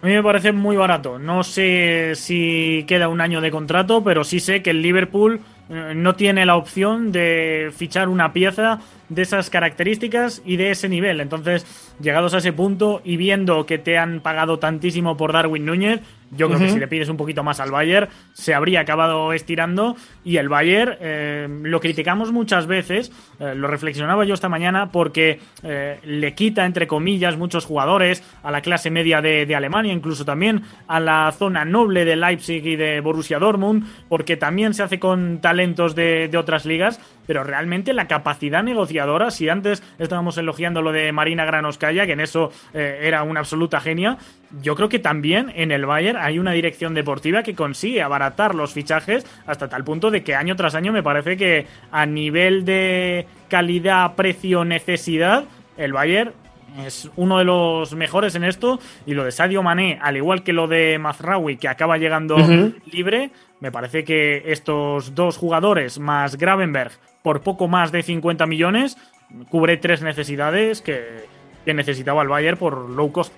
A mí me parece muy barato. No sé si queda un año de contrato, pero sí sé que el Liverpool eh, no tiene la opción de fichar una pieza de esas características y de ese nivel. Entonces, llegados a ese punto y viendo que te han pagado tantísimo por Darwin Núñez, yo creo que si le pides un poquito más al Bayern, se habría acabado estirando. Y el Bayern eh, lo criticamos muchas veces, eh, lo reflexionaba yo esta mañana, porque eh, le quita, entre comillas, muchos jugadores a la clase media de, de, Alemania, incluso también a la zona noble de Leipzig y de Borussia Dortmund, porque también se hace con talentos de, de otras ligas. Pero realmente la capacidad negociadora, si antes estábamos elogiando lo de Marina Granovskaya, que en eso era una absoluta genia, yo creo que también en el Bayern hay una dirección deportiva que consigue abaratar los fichajes hasta tal punto de que año tras año me parece que a nivel de calidad, precio, necesidad, el Bayern es uno de los mejores en esto y lo de Sadio Mané, al igual que lo de Mazraoui que acaba llegando uh -huh. libre, me parece que estos dos jugadores más Gravenberg por poco más de 50 millones cubre tres necesidades que, que necesitaba el Bayern por low cost.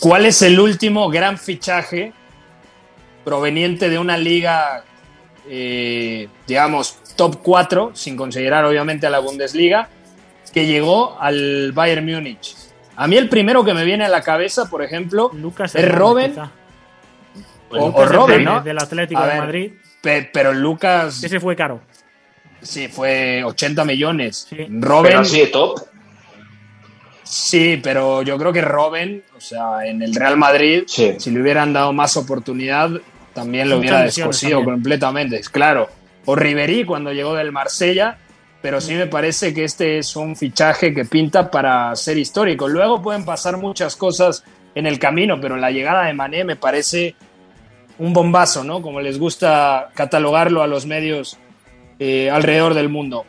¿Cuál es el último gran fichaje proveniente de una liga, eh, digamos, top 4, sin considerar obviamente a la Bundesliga, que llegó al Bayern Múnich? A mí el primero que me viene a la cabeza, por ejemplo, Lucas es Robben. O, o Robben, ¿no? Del Atlético de Madrid. pe- pero Lucas, Ese fue caro. Sí, fue 80 millones. Sí. Robben, Pero así de top. Sí, pero yo creo que Robben, o sea, en el Real Madrid, Sí. si le hubieran dado más oportunidad, también lo hubiera descosido completamente, claro. O Ribery cuando llegó del Marsella, pero sí me parece que este es un fichaje que pinta para ser histórico. Luego pueden pasar muchas cosas en el camino, pero la llegada de Mané me parece un bombazo, ¿no? Como les gusta catalogarlo a los medios eh, alrededor del mundo.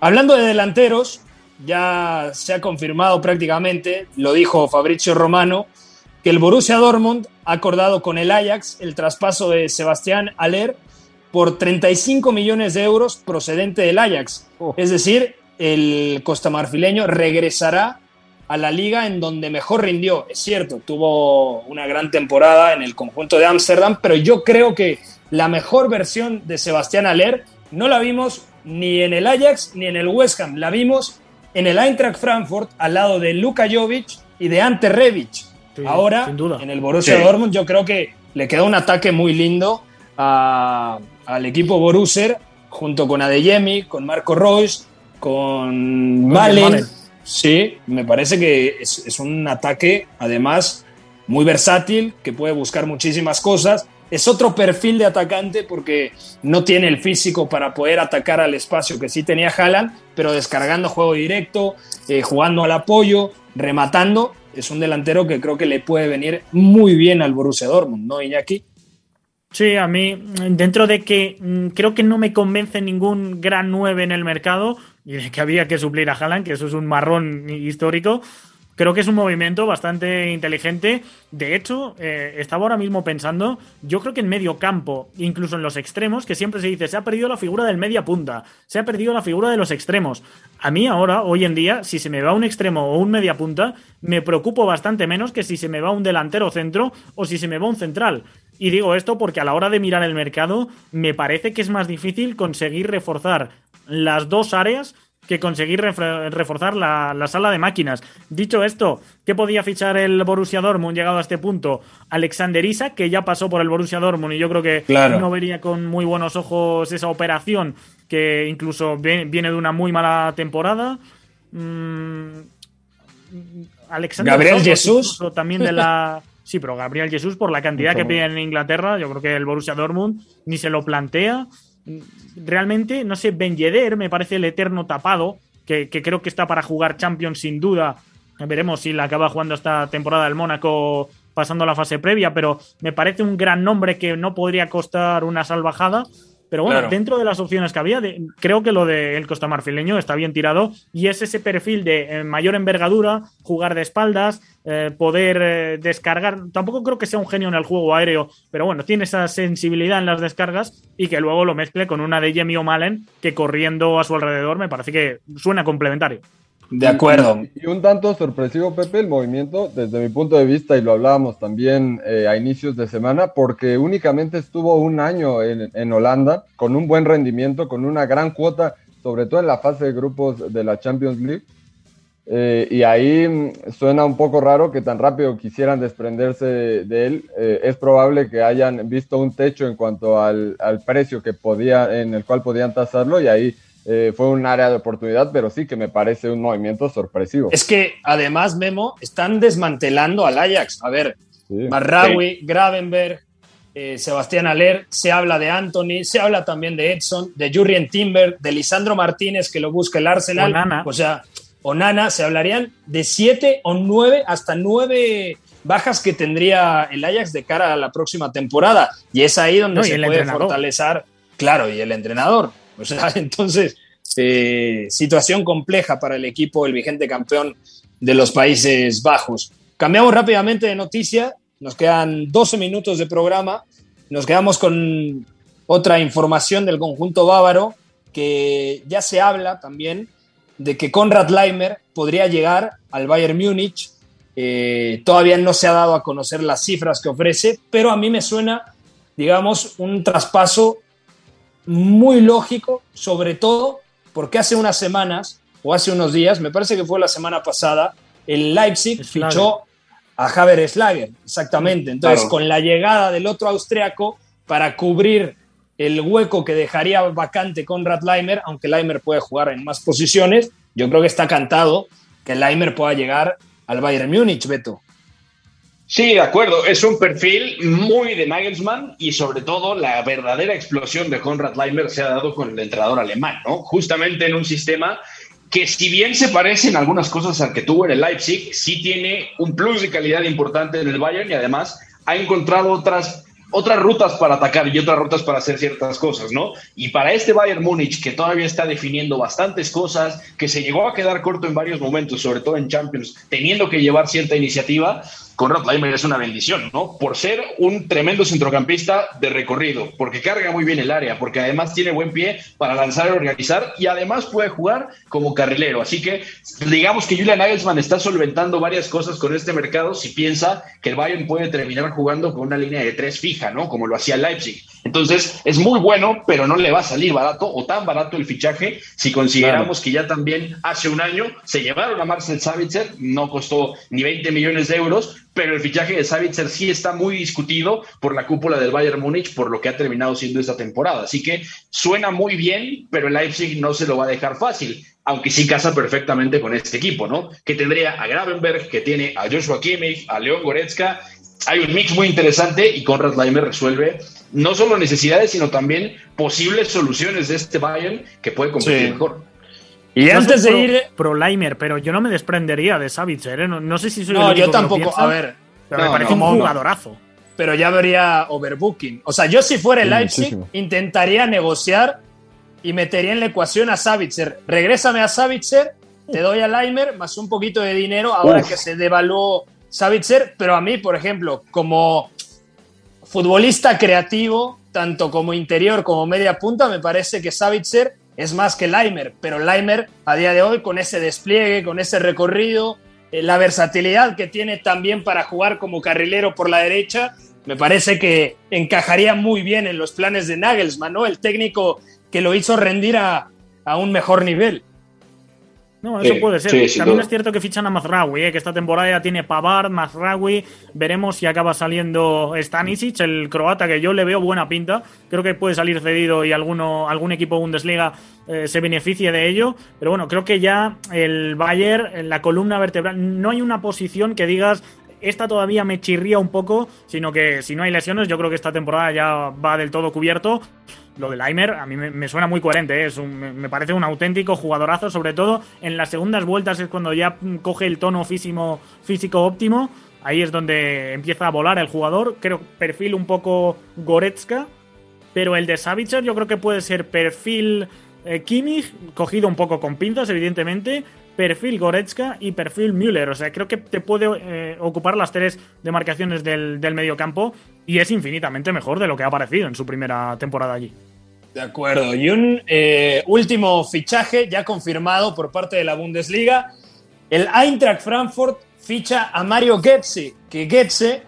Hablando de delanteros, ya se ha confirmado prácticamente, lo dijo Fabrizio Romano, que el Borussia Dortmund ha acordado con el Ajax el traspaso de Sebastián Aller por 35 millones de euros procedente del Ajax. Oh. Es decir, el costamarfileño regresará a la liga en donde mejor rindió. Es cierto, tuvo una gran temporada en el conjunto de Ámsterdam, pero yo creo que la mejor versión de Sebastián Aller no la vimos ni en el Ajax ni en el West Ham, la vimos en el Eintracht Frankfurt al lado de Luka Jovic y de Ante Rebic. Sí, Ahora, sin duda. en el Borussia Sí. Dortmund, yo creo que le quedó un ataque muy lindo a- al equipo Borusser, junto con Adeyemi, con Marco Reus, con Malen. Malen. Sí, me parece que es, es un ataque, además, muy versátil, que puede buscar muchísimas cosas. Es otro perfil de atacante porque no tiene el físico para poder atacar al espacio que sí tenía Haaland, pero descargando juego directo, eh, jugando al apoyo, rematando. Es un delantero que creo que le puede venir muy bien al Borussia Dortmund, ¿no, Iñaki? Sí, a mí, dentro de que mm, creo que no me convence ningún gran 9 en el mercado y de que había que suplir a Haaland, que eso es un marrón histórico, creo que es un movimiento bastante inteligente. De hecho, eh, estaba ahora mismo pensando, yo creo que en medio campo, incluso en los extremos, que siempre se dice, se ha perdido la figura del media punta, se ha perdido la figura de los extremos. A mí ahora, hoy en día, si se me va un extremo o un media punta, me preocupo bastante menos que si se me va un delantero centro o si se me va un central. Y digo esto porque a la hora de mirar el mercado, me parece que es más difícil conseguir reforzar las dos áreas que conseguir reforzar la, sala de máquinas. Dicho esto, ¿qué podía fichar el Borussia Dortmund llegado a este punto? Alexander Isak, que ya pasó por el Borussia Dortmund y yo creo que no vería con muy buenos ojos esa operación, que incluso viene de una muy mala temporada. Mm, Alexander Gabriel Jesús. También de la... Sí, pero Gabriel Jesús, por la cantidad que pide en Inglaterra, yo creo que el Borussia Dortmund ni se lo plantea realmente, no sé, Ben Yedder me parece el eterno tapado, que, creo que está para jugar Champions sin duda. Veremos si la acaba jugando esta temporada el Mónaco pasando la fase previa, pero me parece un gran nombre que no podría costar una salvajada. Pero bueno, dentro de las opciones que había, creo que lo del Costa Marfileño está bien tirado y es ese perfil de eh, mayor envergadura, jugar de espaldas, eh, poder eh, descargar. Tampoco creo que sea un genio en el juego aéreo, pero bueno, tiene esa sensibilidad en las descargas y que luego lo mezcle con una de Jamie O'Malley que corriendo a su alrededor me parece que suena complementario. De acuerdo. Y, un tanto sorpresivo, Pepe, el movimiento, desde mi punto de vista, y lo hablábamos también eh, a inicios de semana, porque únicamente estuvo un año en, Holanda, con un buen rendimiento, con una gran cuota, sobre todo en la fase de grupos de la Champions League. Eh, y ahí mm, suena un poco raro que tan rápido quisieran desprenderse de, él. Eh, es probable que hayan visto un techo en cuanto al, al precio que podía, en el cual podían tasarlo, y ahí eh, fue un área de oportunidad, pero sí que me parece un movimiento sorpresivo. Es que además, Memo, están desmantelando al Ajax. A ver, Marraui, Gravenberg, eh, Sebastián Aller, se habla de Anthony, se habla también de Edson, de Jurrien Timber, de Lisandro Martínez que lo busca el Arsenal. O sea, o Nana, se hablarían de siete o nueve, hasta nueve bajas que tendría el Ajax de cara a la próxima temporada. Y es ahí donde se puede fortalecer, claro, y el entrenador. Entonces, eh, situación compleja para el equipo, el vigente campeón de los Países Bajos. Cambiamos rápidamente de noticia, nos quedan 12 minutos de programa, nos quedamos con otra información del conjunto bávaro, que ya se habla también de que Konrad Leimer podría llegar al Bayern Múnich. Eh, todavía no se ha dado a conocer las cifras que ofrece, pero a mí me suena, digamos, un traspaso muy lógico, sobre todo porque hace unas semanas o hace unos días, me parece que fue la semana pasada, el Leipzig fichó a Javier Slager, exactamente. Entonces, con la llegada del otro austriaco para cubrir el hueco que dejaría vacante con Leimer, aunque Leimer puede jugar en más posiciones, yo creo que está cantado que Leimer pueda llegar al Bayern Múnich, Beto. Sí, de acuerdo. Es un perfil muy de Nagelsmann y sobre todo la verdadera explosión de Konrad Leimer se ha dado con el entrenador alemán, ¿no? Justamente en un sistema que si bien se parece en algunas cosas al que tuvo en el Leipzig, sí tiene un plus de calidad importante en el Bayern y además ha encontrado otras otras rutas para atacar y otras rutas para hacer ciertas cosas, ¿no? Y para este Bayern Múnich, que todavía está definiendo bastantes cosas, que se llegó a quedar corto en varios momentos, sobre todo en Champions, teniendo que llevar cierta iniciativa, Conrad Leimer es una bendición, ¿no? Por ser un tremendo centrocampista de recorrido, porque carga muy bien el área, porque además tiene buen pie para lanzar y organizar y además puede jugar como carrilero. Así que digamos que Julian Nagelsmann está solventando varias cosas con este mercado si piensa que el Bayern puede terminar jugando con una línea de tres fija, ¿no? Como lo hacía Leipzig. Entonces es muy bueno, pero no le va a salir barato o tan barato el fichaje si consideramos que ya también hace un año se llevaron a Marcel Savitzer, no costó ni 20 millones de euros, pero el fichaje de Savitzer sí está muy discutido por la cúpula del Bayern Múnich por lo que ha terminado siendo esta temporada. Así que suena muy bien, pero el Leipzig no se lo va a dejar fácil, aunque sí casa perfectamente con este equipo, ¿no? Que tendría a Gravenberg, que tiene a Joshua Kimmich, a León Goretzka. Hay un mix muy interesante y Conrad Leimer resuelve no solo necesidades, sino también posibles soluciones de este Bayern que puede competir mejor. Y antes de ir. Pro Limer, pero yo no me desprendería de Savitzer, ¿eh? no, sé si soy No, yo tampoco. a ver. Pero me parece un jugadorazo. Pero ya vería overbooking. O sea, yo si fuera el Leipzig, intentaría negociar y metería en la ecuación a Savitzer. Regrésame a Savitzer, te doy a Leimer más un poquito de dinero ahora que se devaluó Savitzer. Pero a mí, por ejemplo, como futbolista creativo, tanto como interior como media punta, me parece que Savitzer es más que Leimer, pero Leimer a día de hoy con ese despliegue, con ese recorrido, eh, la versatilidad que tiene también para jugar como carrilero por la derecha, me parece que encajaría muy bien en los planes de Nagelsmann. El técnico que lo hizo rendir a, un mejor nivel. No, eso Sí, puede ser. sí, También es cierto que fichan a Mazraoui, ¿eh? que esta temporada ya tiene Pavard, Mazraoui. Veremos si acaba saliendo Stanisic, el croata, que yo le veo buena pinta. Creo que puede salir cedido y alguno, algún equipo Bundesliga eh, se beneficie de ello. Pero bueno, creo que ya el Bayern, en la columna vertebral, no hay una posición que digas. Esta todavía me chirría un poco, sino que si no hay lesiones, yo creo que esta temporada ya va del todo cubierto. Lo de Laimer a mí me, suena muy coherente, ¿eh? es un- me, parece un auténtico jugadorazo, sobre todo en las segundas vueltas es cuando ya coge el tono físico, físico óptimo, ahí es donde empieza a volar el jugador, creo perfil un poco Goretzka, pero el de Savitzer yo creo que puede ser perfil eh, Kimmich, cogido un poco con pinzas evidentemente, perfil Goretzka y perfil Müller, o sea, creo que te puede eh, ocupar las tres demarcaciones del, del mediocampo y es infinitamente mejor de lo que ha aparecido en su primera temporada allí. De acuerdo. Y un eh, último fichaje ya confirmado por parte de la Bundesliga. El Eintracht Frankfurt ficha a Mario Götze, que Götze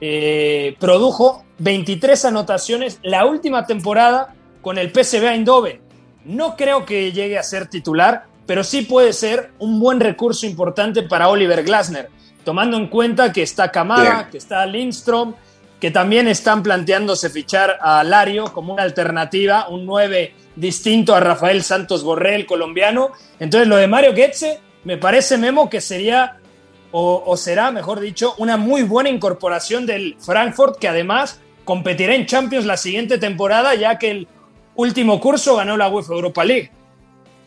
eh, produjo 23 anotaciones la última temporada con el PSV Eindhoven. No creo que llegue a ser titular, pero sí puede ser un buen recurso importante para Oliver Glasner, tomando en cuenta que está Kamada, Bien. que está Lindstrom, que también están planteándose fichar a Lario como una alternativa, un 9 distinto a Rafael Santos Borré, el colombiano. Entonces, lo de Mario Goetze me parece, Memo, que sería, o, o será, mejor dicho, una muy buena incorporación del Frankfurt, que además competirá en Champions la siguiente temporada, ya que el último curso ganó la UEFA Europa League.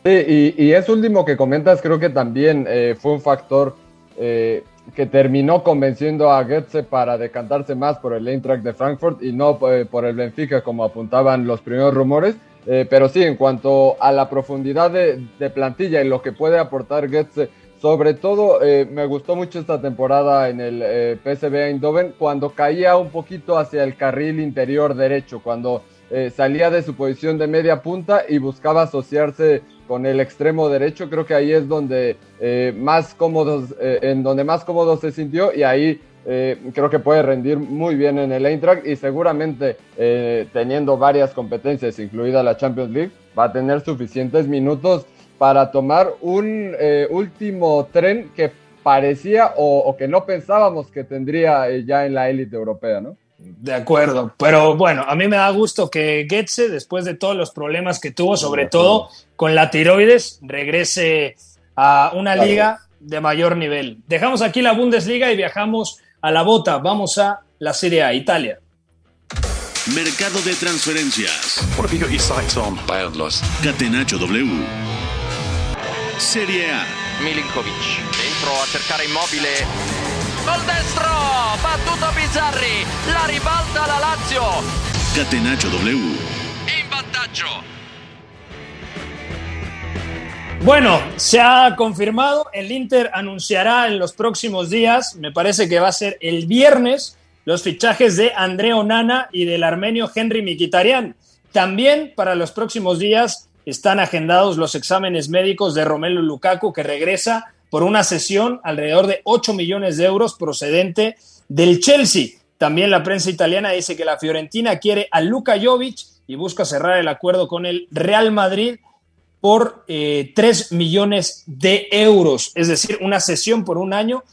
Sí, y, y eso último que comentas creo que también eh, fue un factor eh, que terminó convenciendo a Goetze para decantarse más por el Eintracht de Frankfurt y no eh, por el Benfica como apuntaban los primeros rumores. Eh, pero sí, en cuanto a la profundidad de, plantilla y lo que puede aportar Goetze, sobre todo me gustó mucho esta temporada en el PSV Eindhoven cuando caía un poquito hacia el carril interior derecho, cuando salía de su posición de media punta y buscaba asociarse con el extremo derecho. Creo que ahí es donde eh, más cómodos, eh, en donde más cómodo se sintió y ahí eh, creo que puede rendir muy bien en el Eintracht y seguramente eh, teniendo varias competencias, incluida la Champions League, va a tener suficientes minutos para tomar un eh, último tren que parecía o, que no pensábamos que tendría ya en la élite europea, ¿no? De acuerdo, pero bueno, a mí me da gusto que Goetze, después de todos los problemas que tuvo, sobre todo con la tiroides, regrese a una Claro. liga de mayor nivel. Dejamos aquí la Bundesliga y viajamos a la bota. Vamos a la Serie A, Italia. Mercado de transferencias. What have you got your sights on? Bayern lost. Catenacho W. Serie A. Milinkovic dentro a cercare immobile col destro battuto Bizzarri la ribalta la Lazio Catenacho W. in vantaggio Bueno, se ha confirmado, el Inter anunciará en los próximos días, me parece que va a ser el viernes, los fichajes de André Onana y del armenio Henry Mikitarian. También para los próximos días están agendados los exámenes médicos de Romelu Lukaku, que regresa por una sesión alrededor de 8 millones de euros procedente del Chelsea. También la prensa italiana dice que la Fiorentina quiere a Luka Jovic y busca cerrar el acuerdo con el Real Madrid por eh, 3 millones de euros, es decir, una sesión por un año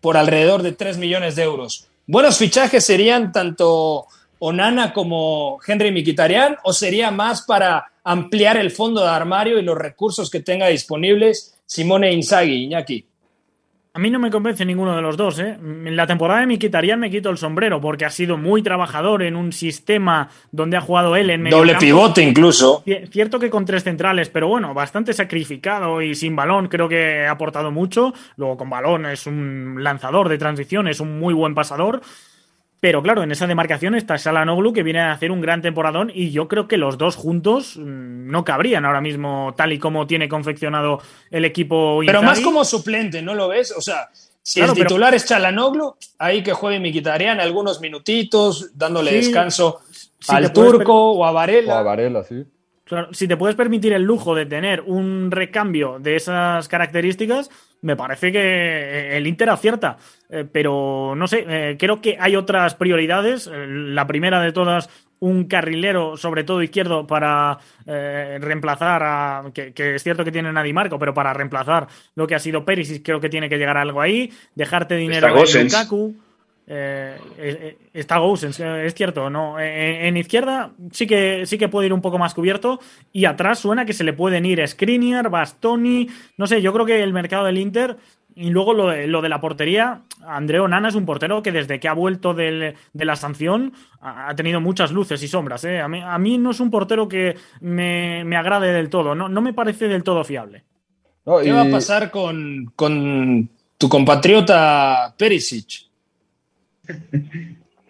por alrededor de 3 millones de euros. Buenos fichajes serían tanto Onana como Henry Miquitarian o sería más para ampliar el fondo de armario y los recursos que tenga disponibles Simone Inzaghi, Iñaki. A mí no me convence ninguno de los dos. ¿eh? En la temporada de Miquitarian me quito el sombrero porque ha sido muy trabajador en un sistema donde ha jugado él en medio Doble campo. pivote incluso. Cier- Cierto que con tres centrales, pero bueno, bastante sacrificado y sin balón, creo que ha aportado mucho. Luego con balón es un lanzador de transición, es un muy buen pasador. Pero claro, en esa demarcación está Salanoglu que viene a hacer un gran temporadón y yo creo que los dos juntos mm, no cabrían ahora mismo tal y como tiene confeccionado el equipo Pero Inzaghi. más como suplente, ¿no lo ves? O sea, si Claro, el pero- titular es Chalanoglu, ahí que juegue Miquitarian algunos minutitos, dándole Sí, descanso si al turco o a O Varela. a Varela, sí. Claro, si te puedes permitir el lujo de tener un recambio de esas características, me parece que eh, el Inter acierta. Eh, pero no sé, eh, creo que hay otras prioridades. La primera de todas, un carrilero, sobre todo izquierdo, para eh, reemplazar a. Que, es cierto que tiene a Di Marco, pero para reemplazar lo que ha sido Perisic, creo que tiene que llegar algo ahí. Dejarte dinero en Lukaku. Eh, eh, está Gosens, es cierto, ¿no? En, izquierda sí que, sí que puede ir un poco más cubierto y atrás suena que se le pueden ir Skriniar, Bastoni, no sé, yo creo que el mercado del Inter y luego lo de, lo de la portería, Andreo Nana es un portero que desde que ha vuelto de la sanción ha tenido muchas luces y sombras. ¿eh? A, mí, no es un portero que me, agrade del todo, no, no me parece del todo fiable. ¿Qué va a pasar con, tu compatriota Perisic?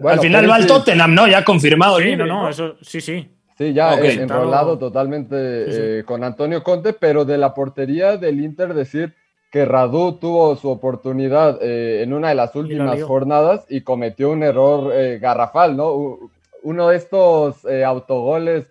Al final va al Tottenham, ¿no? Ya confirmado. Sí, no, no, eso sí, sí. Sí, ya enrolado totalmente eh, con Antonio Conte, pero de la portería del Inter decir que Radu tuvo su oportunidad eh, en una de las últimas jornadas y cometió un error eh, garrafal, ¿no? Uno de estos eh, autogoles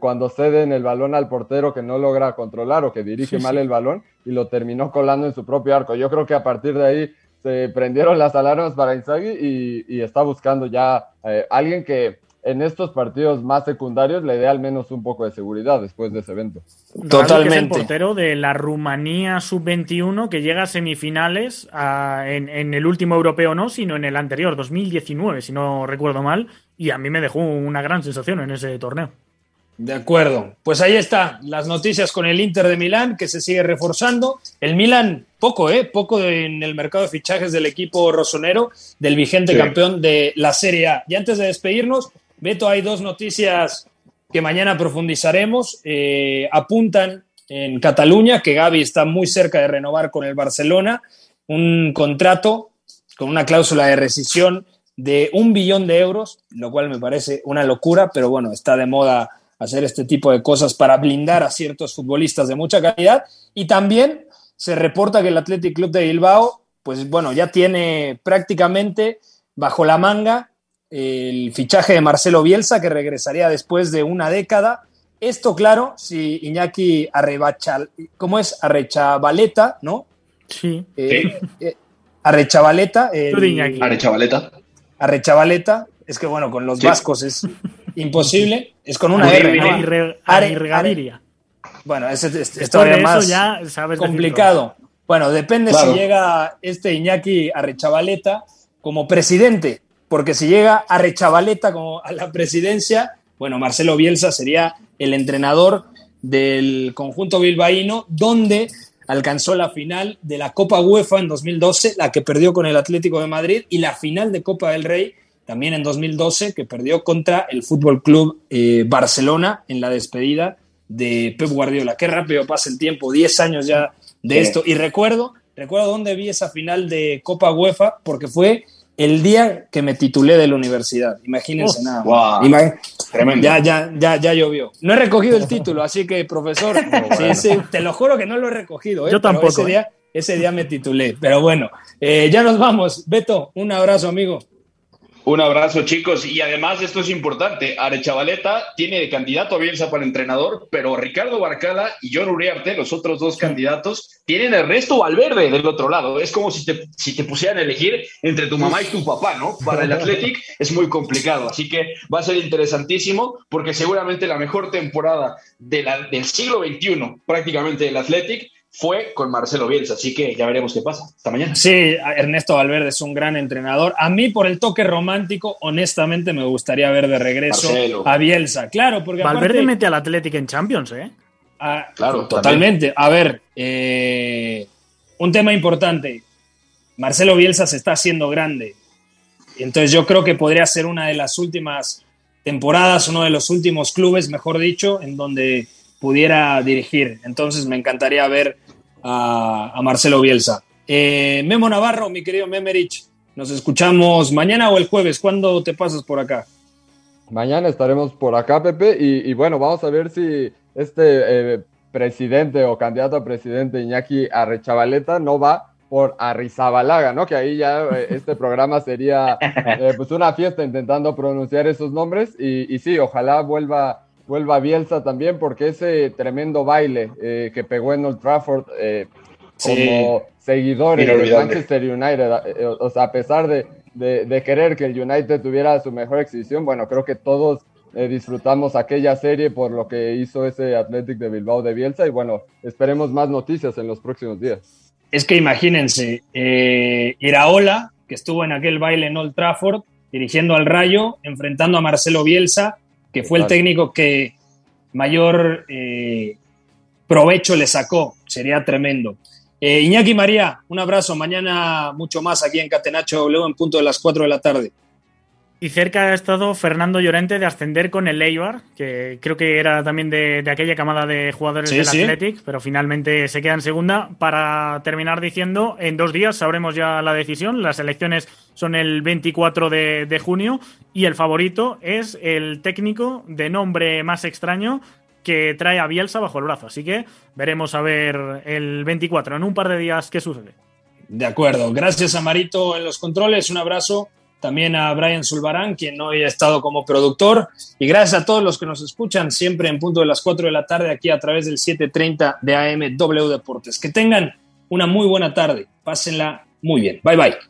cuando ceden el balón al portero que no logra controlar o que dirige mal el balón y lo terminó colando en su propio arco. Yo creo que a partir de ahí se prendieron las alarmas para Inzaghi y, y está buscando ya alguien que en estos partidos más secundarios le dé al menos un poco de seguridad después de ese evento. Totalmente. es el portero de la Rumanía sub-21 que llega a semifinales en, el último europeo no, sino en el anterior, 2019, si no recuerdo mal, y a mí me dejó una gran sensación en ese torneo. De acuerdo. Pues ahí está, las noticias con el Inter de Milán, que se sigue reforzando. El Milán, poco, ¿eh? Poco en el mercado de fichajes del equipo rosonero, del vigente campeón de la Serie A. Y antes de despedirnos, Beto, hay dos noticias que mañana profundizaremos. Eh, apuntan en Cataluña que Gaby está muy cerca de renovar con el Barcelona un contrato con una cláusula de rescisión de un billón de euros, lo cual me parece una locura, pero bueno, está de moda hacer este tipo de cosas para blindar a ciertos futbolistas de mucha calidad. Y también se reporta que el Athletic Club de Bilbao, pues bueno, ya tiene prácticamente bajo la manga el fichaje de Marcelo Bielsa, que regresaría después de una década. Esto, claro, si Iñaki Arrebachal, ¿cómo es? Arrechavaleta, ¿no? Sí. Eh, eh, Arrechavaleta. Arrechavaleta. Arrechavaleta. Es que, bueno, con los vascos es imposible. Es con una R. Bueno, es, es, todavía más ya complicado. Bueno, depende si llega este Iñaki Arrechavaleta como presidente porque si llega a Rechavaleta como a la presidencia, bueno, Marcelo Bielsa sería el entrenador del conjunto bilbaíno, donde alcanzó la final de la Copa UEFA en 2012, la que perdió con el Atlético de Madrid, y la final de Copa del Rey también en 2012, que perdió contra el Fútbol Club eh, Barcelona en la despedida de Pep Guardiola. Qué rápido pasa el tiempo, 10 años ya de esto. Y recuerdo, recuerdo dónde vi esa final de Copa UEFA, porque fue el día que me titulé de la universidad. Imagínense nada. Tremendo. Ya, ya, ya, ya llovió. No he recogido el título, así que, profesor, te lo juro que no lo he recogido. ¿eh? Yo tampoco. Ese día, ese día me titulé. Pero bueno, eh, ya nos vamos. Beto, un abrazo, amigo. Un abrazo, chicos. Y además, esto es importante. Arechavaleta tiene de candidato a Bielsa para entrenador, pero Ricardo Barcala y John Uriarte, los otros dos candidatos, tienen Ernesto Valverde del otro lado. Es como si te, si te pusieran a elegir entre tu mamá y tu papá, ¿no? Para el Athletic es muy complicado. Así que va a ser interesantísimo porque seguramente la mejor temporada de la, del siglo XXI, prácticamente del Athletic, fue con Marcelo Bielsa, así que ya veremos qué pasa. Hasta mañana. Sí, Ernesto Valverde es un gran entrenador. A mí, por el toque romántico, honestamente me gustaría ver de regreso a Bielsa. Claro, porque Valverde mete al Atlético en Champions, ¿eh? claro, totalmente. A ver, eh, un tema importante. Marcelo Bielsa se está haciendo grande. Entonces yo creo que podría ser una de las últimas temporadas, uno de los últimos clubes, mejor dicho, en donde pudiera dirigir. Entonces me encantaría ver a, Marcelo Bielsa. Eh, Memo Navarro, mi querido Memerich, nos escuchamos mañana o el jueves. ¿Cuándo te pasas por acá? Mañana estaremos por acá, Pepe, y, bueno, vamos a ver si este eh, presidente o candidato a presidente Iñaki Arrechavaleta no va por Arrizabalaga, ¿no? Que ahí ya eh, este programa sería pues una fiesta intentando pronunciar esos nombres y, y sí, ojalá vuelva vuelva Bielsa también, porque ese tremendo baile eh, que pegó en Old Trafford eh, como seguidores de Manchester United, eh, o sea, a pesar de, querer que el United tuviera su mejor exhibición, bueno, creo que todos disfrutamos aquella serie por lo que hizo ese Athletic de Bilbao de Bielsa y bueno, esperemos más noticias en los próximos días. Es que imagínense, Iraola, que estuvo en aquel baile en Old Trafford, dirigiendo al Rayo, enfrentando a Marcelo Bielsa, que fue el técnico que mayor eh, provecho le sacó. Sería tremendo. Eh, Iñaki María, un abrazo. Mañana mucho más aquí en Catenacho W en punto de las 4 de la tarde. Y cerca ha estado Fernando Llorente de ascender con el Eibar, que creo que era también de, aquella camada de jugadores del Athletic, pero finalmente se queda en segunda. Para terminar diciendo, en dos días sabremos ya la decisión. Las elecciones son el 24 de, de junio y el favorito es el técnico de nombre más extraño que trae a Bielsa bajo el brazo. Así que veremos a ver el 24, en un par de días, qué sucede. De acuerdo. Gracias a Marito en los controles. Un abrazo también a Brian Zulbarán, quien hoy ha estado como productor, y gracias a todos los que nos escuchan siempre en punto de las 4 de la tarde aquí a través del 7:30 de AM W Deportes. Que tengan una muy buena tarde, pásenla muy bien. Bye bye.